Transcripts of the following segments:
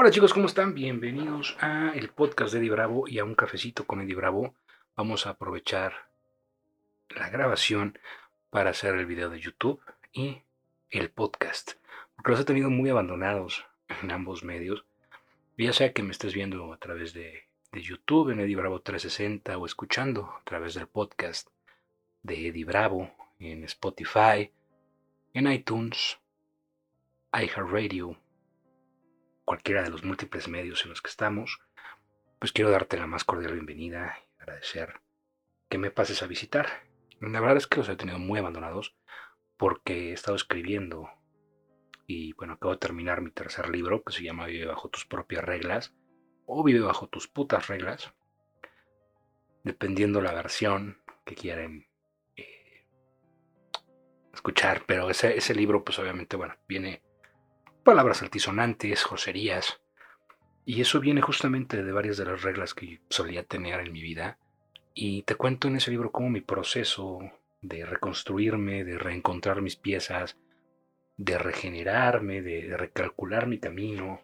Hola chicos, ¿cómo están? Bienvenidos a el podcast de Eddie Bravo y a un cafecito con Eddie Bravo. Vamos a aprovechar la grabación para hacer el video de YouTube y el podcast, porque los he tenido muy abandonados en ambos medios. Ya sea que me estés viendo a través de, de YouTube en Eddie Bravo 360 o escuchando a través del podcast de Eddie Bravo en Spotify, en iTunes, iHeartRadio cualquiera de los múltiples medios en los que estamos, pues quiero darte la más cordial bienvenida y agradecer que me pases a visitar. La verdad es que los he tenido muy abandonados porque he estado escribiendo y bueno, acabo de terminar mi tercer libro que se llama Vive bajo tus propias reglas o Vive bajo tus putas reglas, dependiendo la versión que quieren eh, escuchar, pero ese, ese libro pues obviamente, bueno, viene palabras altisonantes, joserías. Y eso viene justamente de varias de las reglas que solía tener en mi vida. Y te cuento en ese libro cómo mi proceso de reconstruirme, de reencontrar mis piezas, de regenerarme, de, recalcular mi camino,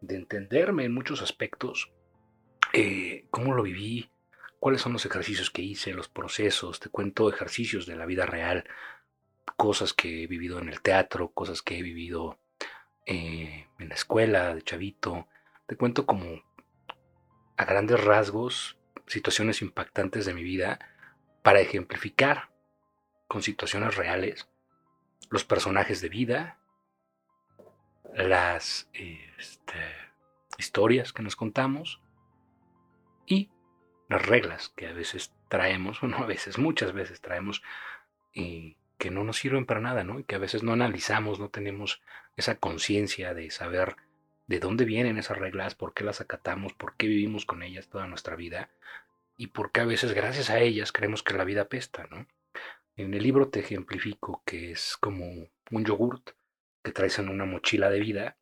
de entenderme en muchos aspectos, eh, cómo lo viví, cuáles son los ejercicios que hice, los procesos, te cuento ejercicios de la vida real, cosas que he vivido en el teatro, cosas que he vivido eh, en la escuela, de chavito. Te cuento como a grandes rasgos situaciones impactantes de mi vida para ejemplificar con situaciones reales los personajes de vida, las este, historias que nos contamos y las reglas que a veces traemos, bueno, a veces, muchas veces traemos y que no nos sirven para nada, ¿no? Y que a veces no analizamos, no tenemos esa conciencia de saber de dónde vienen esas reglas, por qué las acatamos, por qué vivimos con ellas toda nuestra vida y por qué a veces gracias a ellas creemos que la vida pesta, ¿no? En el libro te ejemplifico que es como un yogurt que traes en una mochila de vida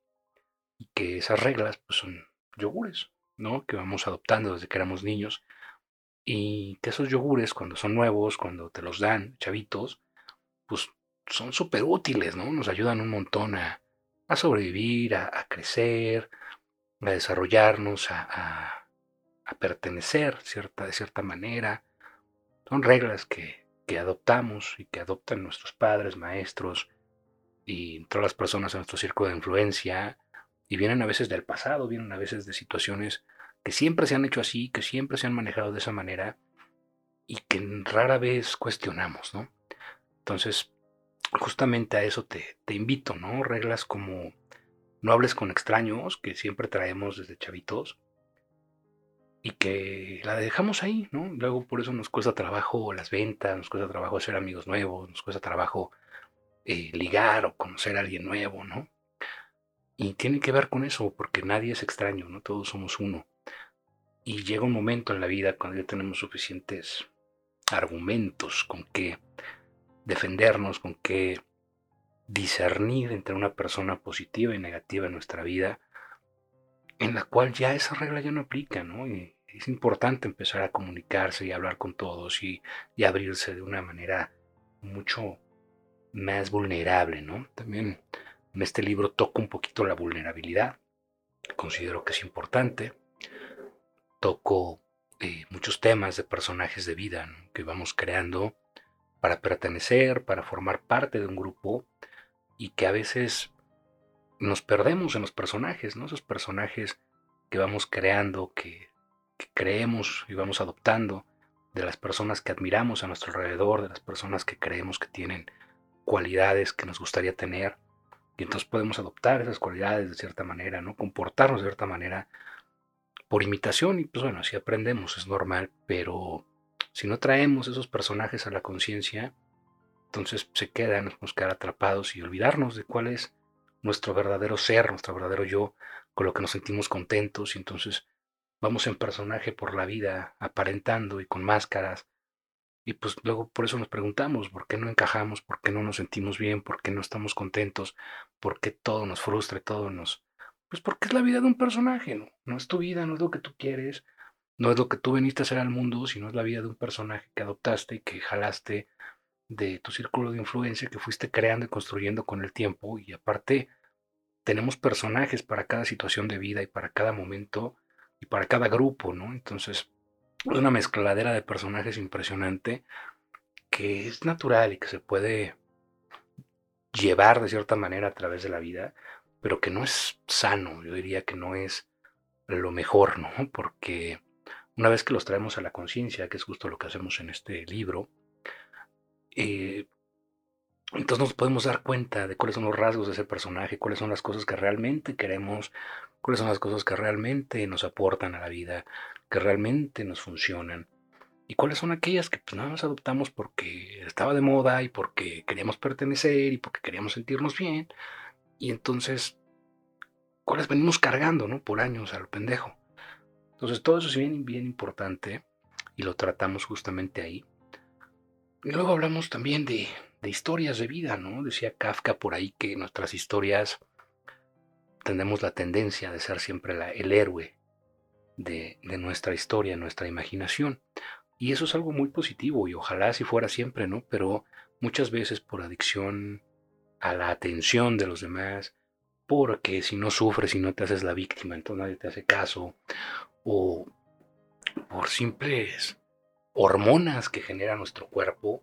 y que esas reglas pues son yogures, ¿no? Que vamos adoptando desde que éramos niños y que esos yogures cuando son nuevos, cuando te los dan chavitos, pues son súper útiles, ¿no? Nos ayudan un montón a, sobrevivir, a, crecer, a desarrollarnos, a, pertenecer cierta, de cierta manera. Son reglas que, que adoptamos y que adoptan nuestros padres, maestros y todas las personas en nuestro círculo de influencia. Y vienen a veces del pasado, vienen a veces de situaciones que siempre se han hecho así, que siempre se han manejado de esa manera y que rara vez cuestionamos, ¿no? Entonces, justamente a eso te, invito, ¿no? Reglas como no hables con extraños, que siempre traemos desde chavitos, y que la dejamos ahí, ¿no? Luego por eso nos cuesta trabajo las ventas, nos cuesta trabajo hacer amigos nuevos, nos cuesta trabajo eh, ligar o conocer a alguien nuevo, ¿no? Y tiene que ver con eso, porque nadie es extraño, ¿no? Todos somos uno. Y llega un momento en la vida cuando ya tenemos suficientes argumentos con que defendernos, con qué discernir entre una persona positiva y negativa en nuestra vida, en la cual ya esa regla ya no aplica, ¿no? Y es importante empezar a comunicarse y hablar con todos y, abrirse de una manera mucho más vulnerable, ¿no? También en este libro toco un poquito la vulnerabilidad, considero que es importante, toco eh, muchos temas de personajes de vida que vamos creando para pertenecer, para formar parte de un grupo y que a veces nos perdemos en los personajes, ¿no? Esos personajes que vamos creando, que, creemos y vamos adoptando de las personas que admiramos a nuestro alrededor, de las personas que creemos que tienen cualidades que nos gustaría tener. Y entonces podemos adoptar esas cualidades de cierta manera, ¿no? Comportarnos de cierta manera por imitación y pues bueno, así aprendemos, es normal, pero si no traemos esos personajes a la conciencia, entonces se quedan, nos quedar atrapados y olvidarnos de cuál es nuestro verdadero ser, nuestro verdadero yo, con lo que nos sentimos contentos y entonces vamos en personaje por la vida, aparentando y con máscaras. Y pues luego por eso nos preguntamos, ¿por qué no encajamos? ¿Por qué no nos sentimos bien? ¿Por qué no estamos contentos? ¿Por qué todo nos frustra, todo nos... Pues porque es la vida de un personaje, ¿no? No es tu vida, no es lo que tú quieres, no es lo que tú veniste a hacer al mundo, sino es la vida de un personaje que adoptaste y que jalaste de tu círculo de influencia que fuiste creando y construyendo con el tiempo y aparte tenemos personajes para cada situación de vida y para cada momento y para cada grupo, ¿no? Entonces, es una mezcladera de personajes impresionante que es natural y que se puede llevar de cierta manera a través de la vida, pero que no es sano, yo diría que no es lo mejor, ¿no? Porque una vez que los traemos a la conciencia, que es justo lo que hacemos en este libro, eh, entonces nos podemos dar cuenta de cuáles son los rasgos de ese personaje, cuáles son las cosas que realmente queremos, cuáles son las cosas que realmente nos aportan a la vida, que realmente nos funcionan, y cuáles son aquellas que pues nada más adoptamos porque estaba de moda y porque queríamos pertenecer y porque queríamos sentirnos bien, y entonces, cuáles venimos cargando, ¿no? Por años a lo pendejo. Entonces todo eso es bien, bien importante y lo tratamos justamente ahí. Y luego hablamos también de, historias de vida, ¿no? Decía Kafka por ahí que nuestras historias tenemos la tendencia de ser siempre el héroe de, de, nuestra historia, nuestra imaginación. Y eso es algo muy positivo y ojalá así fuera siempre, ¿no? Pero muchas veces por adicción a la atención de los demás, porque si no sufres y no te haces la víctima, entonces nadie te hace caso, o por simples hormonas que genera nuestro cuerpo,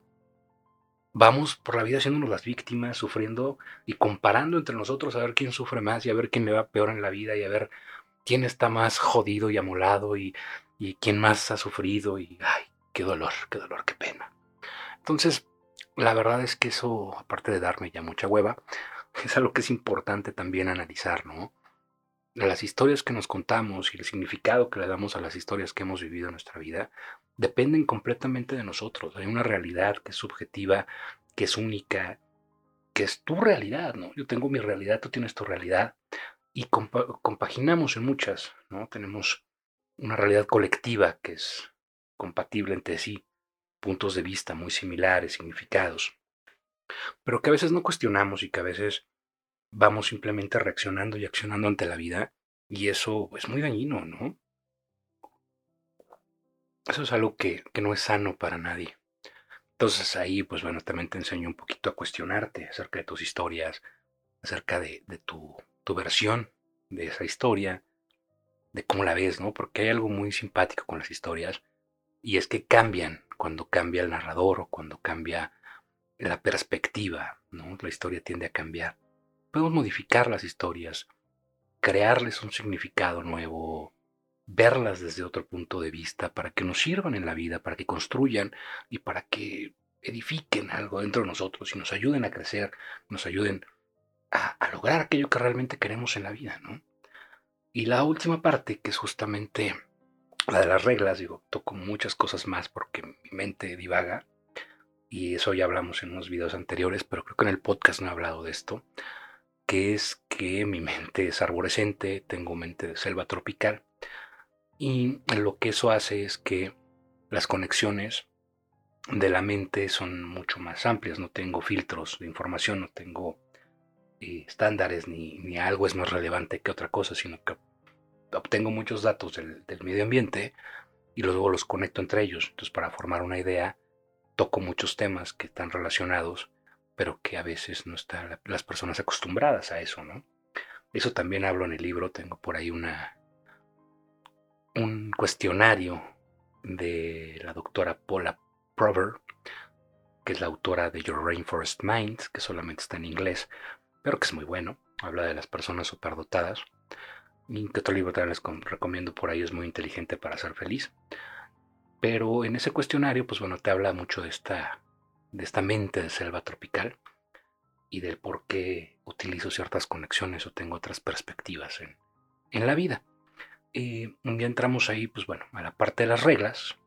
vamos por la vida haciéndonos las víctimas, sufriendo y comparando entre nosotros a ver quién sufre más y a ver quién le va peor en la vida y a ver quién está más jodido y amolado y, y quién más ha sufrido y ay, qué dolor, qué dolor, qué pena. Entonces, la verdad es que eso, aparte de darme ya mucha hueva, es algo que es importante también analizar, ¿no? Las historias que nos contamos y el significado que le damos a las historias que hemos vivido en nuestra vida dependen completamente de nosotros. Hay una realidad que es subjetiva, que es única, que es tu realidad, ¿no? Yo tengo mi realidad, tú tienes tu realidad y compaginamos en muchas, ¿no? Tenemos una realidad colectiva que es compatible entre sí, puntos de vista muy similares, significados, pero que a veces no cuestionamos y que a veces vamos simplemente reaccionando y accionando ante la vida y eso es muy dañino, ¿no? Eso es algo que, no es sano para nadie. Entonces ahí, pues bueno, también te enseño un poquito a cuestionarte acerca de tus historias, acerca de, tu, tu, versión de esa historia, de cómo la ves, ¿no? Porque hay algo muy simpático con las historias y es que cambian cuando cambia el narrador o cuando cambia la perspectiva, ¿no? La historia tiende a cambiar. Podemos modificar las historias, crearles un significado nuevo, verlas desde otro punto de vista para que nos sirvan en la vida, para que construyan y para que edifiquen algo dentro de nosotros y nos ayuden a crecer, nos ayuden a, lograr aquello que realmente queremos en la vida, ¿no? Y la última parte, que es justamente la de las reglas, digo, toco muchas cosas más porque mi mente divaga y eso ya hablamos en unos videos anteriores, pero creo que en el podcast no he hablado de esto, que es que mi mente es arborescente, tengo mente de selva tropical y lo que eso hace es que las conexiones de la mente son mucho más amplias, no tengo filtros de información, no tengo eh, estándares ni, algo es más relevante que otra cosa, sino que obtengo muchos datos del, medio ambiente y luego los conecto entre ellos. Entonces para formar una idea toco muchos temas que están relacionados, pero que a veces no están las personas acostumbradas a eso, ¿no? Eso también hablo en el libro, tengo por ahí una, un cuestionario de la doctora Paula Prover, que es la autora de Your Rainforest Mind, que solamente está en inglés, pero que es muy bueno. Habla de las personas superdotadas. Y otro libro también les recomiendo por ahí, es muy inteligente para ser feliz. Pero en ese cuestionario, pues bueno, te habla mucho de esta, de esta mente de selva tropical y del por qué utilizo ciertas conexiones o tengo otras perspectivas en, en la vida. Y un día entramos ahí, pues bueno, a la parte de las reglas,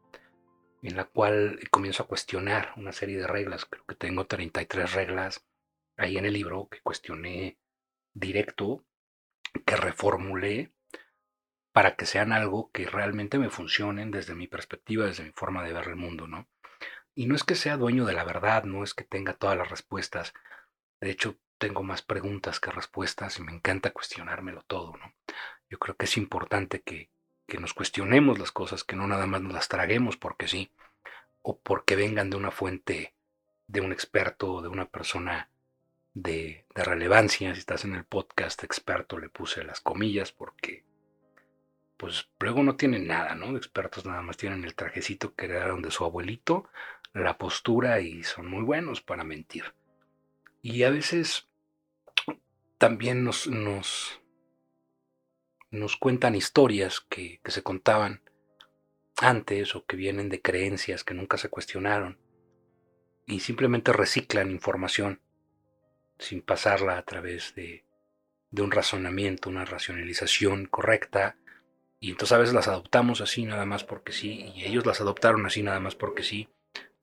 en la cual comienzo a cuestionar una serie de reglas. Creo que tengo 33 reglas ahí en el libro que cuestioné directo, que reformulé para que sean algo que realmente me funcionen desde mi perspectiva, desde mi forma de ver el mundo, ¿no? Y no es que sea dueño de la verdad, no es que tenga todas las respuestas. De hecho, tengo más preguntas que respuestas y me encanta cuestionármelo todo, ¿no? Yo creo que es importante que, nos cuestionemos las cosas, que no nada más nos las traguemos porque sí, o porque vengan de una fuente, de un experto, de una persona de, de relevancia. Si estás en el podcast experto, le puse las comillas porque pues luego no tienen nada, ¿no? Expertos nada más tienen el trajecito que heredaron de su abuelito, la postura y son muy buenos para mentir. Y a veces también nos, nos, nos cuentan historias que, se contaban antes o que vienen de creencias que nunca se cuestionaron y simplemente reciclan información sin pasarla a través de, de un razonamiento, una racionalización correcta y entonces a veces las adoptamos así nada más porque sí, y ellos las adoptaron así nada más porque sí.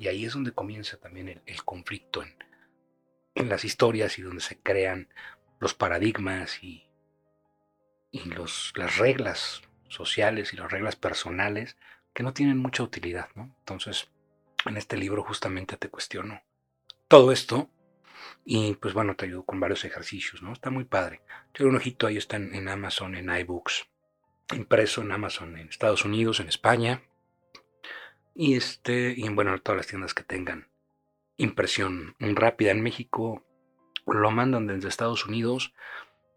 Y ahí es donde comienza también el, conflicto en, en, las historias y donde se crean los paradigmas y, y los, las reglas sociales y las reglas personales que no tienen mucha utilidad. ¿no? Entonces, en este libro justamente te cuestiono todo esto y pues bueno, te ayudo con varios ejercicios, ¿no? Está muy padre. Yo un ojito ahí está en Amazon, en iBooks impreso en Amazon en Estados Unidos, en España y este y en bueno todas las tiendas que tengan impresión rápida en México lo mandan desde Estados Unidos.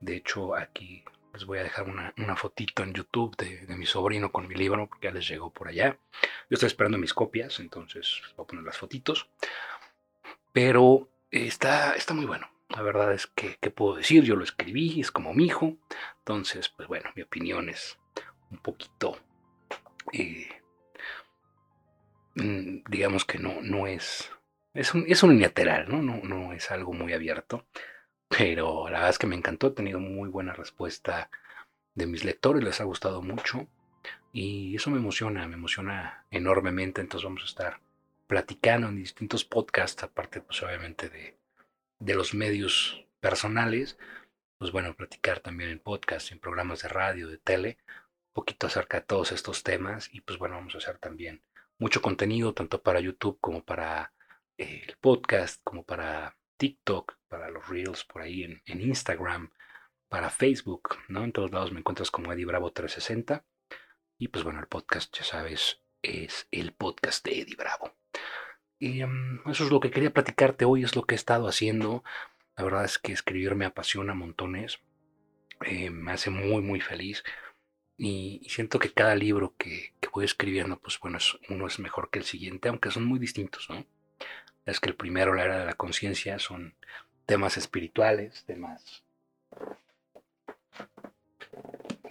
De hecho aquí les voy a dejar una, fotito en YouTube de, mi sobrino con mi libro porque ya les llegó por allá. Yo estoy esperando mis copias, entonces voy a poner las fotitos. Pero está, está muy bueno. La verdad es que, ¿qué puedo decir? Yo lo escribí, es como mi hijo. Entonces, pues bueno, mi opinión es un poquito, eh, digamos que no, no es, es, un, es unilateral, ¿no? ¿no? No es algo muy abierto, pero la verdad es que me encantó, he tenido muy buena respuesta de mis lectores, les ha gustado mucho y eso me emociona, me emociona enormemente, entonces vamos a estar platicando en distintos podcasts, aparte pues obviamente de, de los medios personales, pues bueno, platicar también en podcast, en programas de radio, de tele, poquito acerca de todos estos temas y pues bueno, vamos a hacer también mucho contenido tanto para YouTube como para eh, el podcast, como para TikTok, para los Reels por ahí en, Instagram, para Facebook, ¿no? En todos lados me encuentras como Eddie Bravo 360 y pues bueno, el podcast, ya sabes, es el podcast de Eddie Bravo. Y em, eso es lo que quería platicarte hoy, es lo que he estado haciendo. La verdad es que escribir me apasiona montones, eh, me hace muy, muy feliz. Y, siento que cada libro que, voy escribiendo, pues bueno, uno es mejor que el siguiente, aunque son muy distintos, ¿no? Es que el primero, la era de la conciencia, son temas espirituales, temas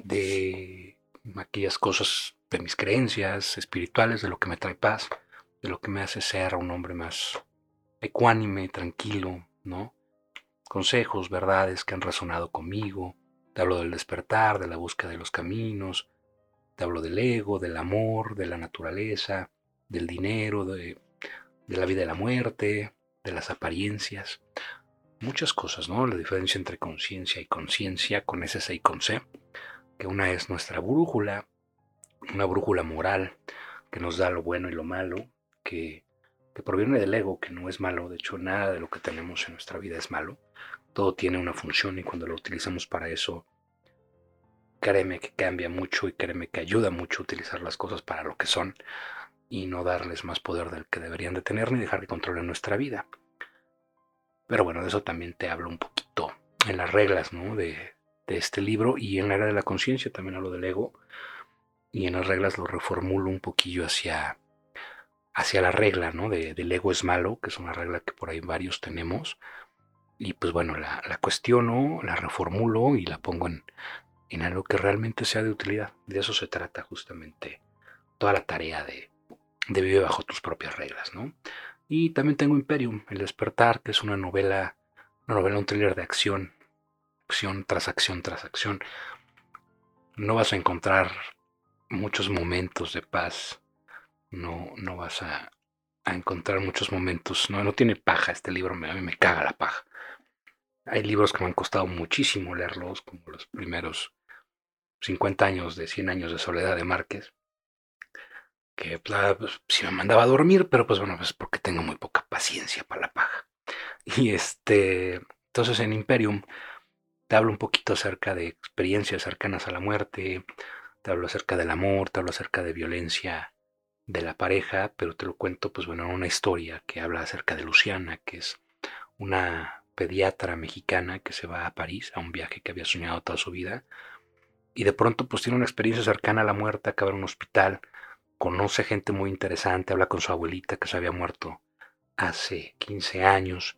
de aquellas cosas de mis creencias espirituales, de lo que me trae paz, de lo que me hace ser un hombre más ecuánime, tranquilo, ¿no? Consejos, verdades que han resonado conmigo, te hablo del despertar, de la búsqueda de los caminos, te hablo del ego, del amor, de la naturaleza, del dinero, de, la vida y la muerte, de las apariencias. Muchas cosas, ¿no? La diferencia entre conciencia y conciencia, con C y con C, que una es nuestra brújula, una brújula moral que nos da lo bueno y lo malo, que, que proviene del ego, que no es malo, de hecho nada de lo que tenemos en nuestra vida es malo, todo tiene una función y cuando lo utilizamos para eso, créeme que cambia mucho y créeme que ayuda mucho utilizar las cosas para lo que son y no darles más poder del que deberían de tener ni dejar que controlen nuestra vida. Pero bueno, de eso también te hablo un poquito en las reglas ¿no? de, este libro y en la era de la conciencia también hablo del ego y en las reglas lo reformulo un poquillo hacia, hacia la regla ¿no? de, del ego es malo, que es una regla que por ahí varios tenemos y pues bueno, la, cuestiono, la reformulo y la pongo en, en, algo que realmente sea de utilidad. De eso se trata justamente toda la tarea de, de vivir bajo tus propias reglas, ¿no? Y también tengo Imperium, El despertar, que es una novela, una novela, un thriller de acción, acción tras acción tras acción. No vas a encontrar muchos momentos de paz, no, no vas a, a encontrar muchos momentos, no, no tiene paja este libro, a mí me caga la paja. Hay libros que me han costado muchísimo leerlos, como los primeros 50 años de 100 años de soledad de Márquez, que pues, pues, sí me mandaba a dormir, pero pues bueno, pues porque tengo muy poca paciencia para la paja. Y este, entonces en Imperium te hablo un poquito acerca de experiencias cercanas a la muerte, te hablo acerca del amor, te hablo acerca de violencia de la pareja, pero te lo cuento pues bueno, una historia que habla acerca de Luciana, que es una pediatra mexicana que se va a París a un viaje que había soñado toda su vida y de pronto pues tiene una experiencia cercana a la muerte, acaba en un hospital, conoce gente muy interesante, habla con su abuelita que se había muerto hace 15 años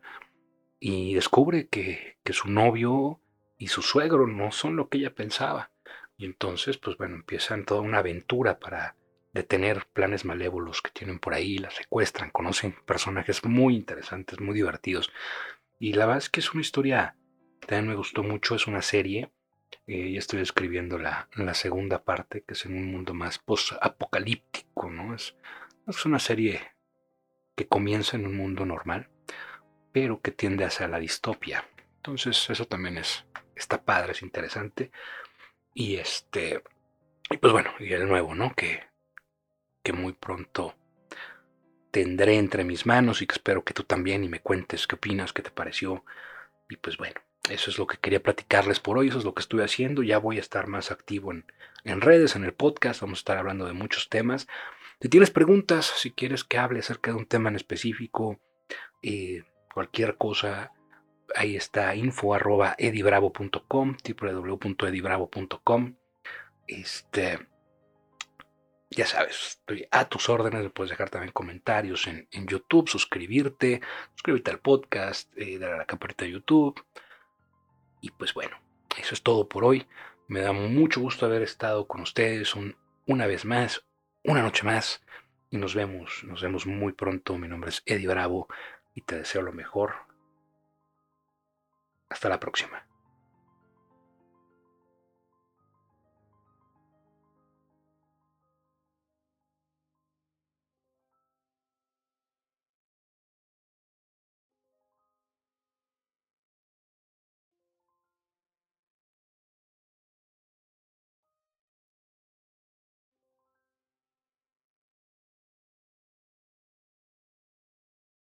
y descubre que, que su novio y su suegro no son lo que ella pensaba. Y entonces, pues bueno, empiezan toda una aventura para detener planes malévolos que tienen por ahí, la secuestran, conocen personajes muy interesantes, muy divertidos. Y la verdad es que es una historia también me gustó mucho, es una serie. Eh, ya estoy escribiendo la, la, segunda parte, que es en un mundo más post-apocalíptico, ¿no? Es, es una serie que comienza en un mundo normal, pero que tiende hacia la distopia. Entonces, eso también es, está padre, es interesante. Y este, y pues bueno, y el nuevo, ¿no? Que, que muy pronto tendré entre mis manos y que espero que tú también y me cuentes qué opinas, qué te pareció. Y pues bueno, eso es lo que quería platicarles por hoy, eso es lo que estoy haciendo. Ya voy a estar más activo en, en redes, en el podcast, vamos a estar hablando de muchos temas. Si tienes preguntas, si quieres que hable acerca de un tema en específico, eh, cualquier cosa, ahí está info arroba edibravo.com, www.edibravo.com. Este, ya sabes, estoy a tus órdenes, puedes dejar también comentarios en, YouTube, suscribirte, suscribirte al podcast, eh, darle a la campanita de YouTube. Y pues bueno, eso es todo por hoy. Me da mucho gusto haber estado con ustedes una vez más, una noche más. Y nos vemos, nos vemos muy pronto. Mi nombre es Eddie Bravo y te deseo lo mejor. Hasta la próxima.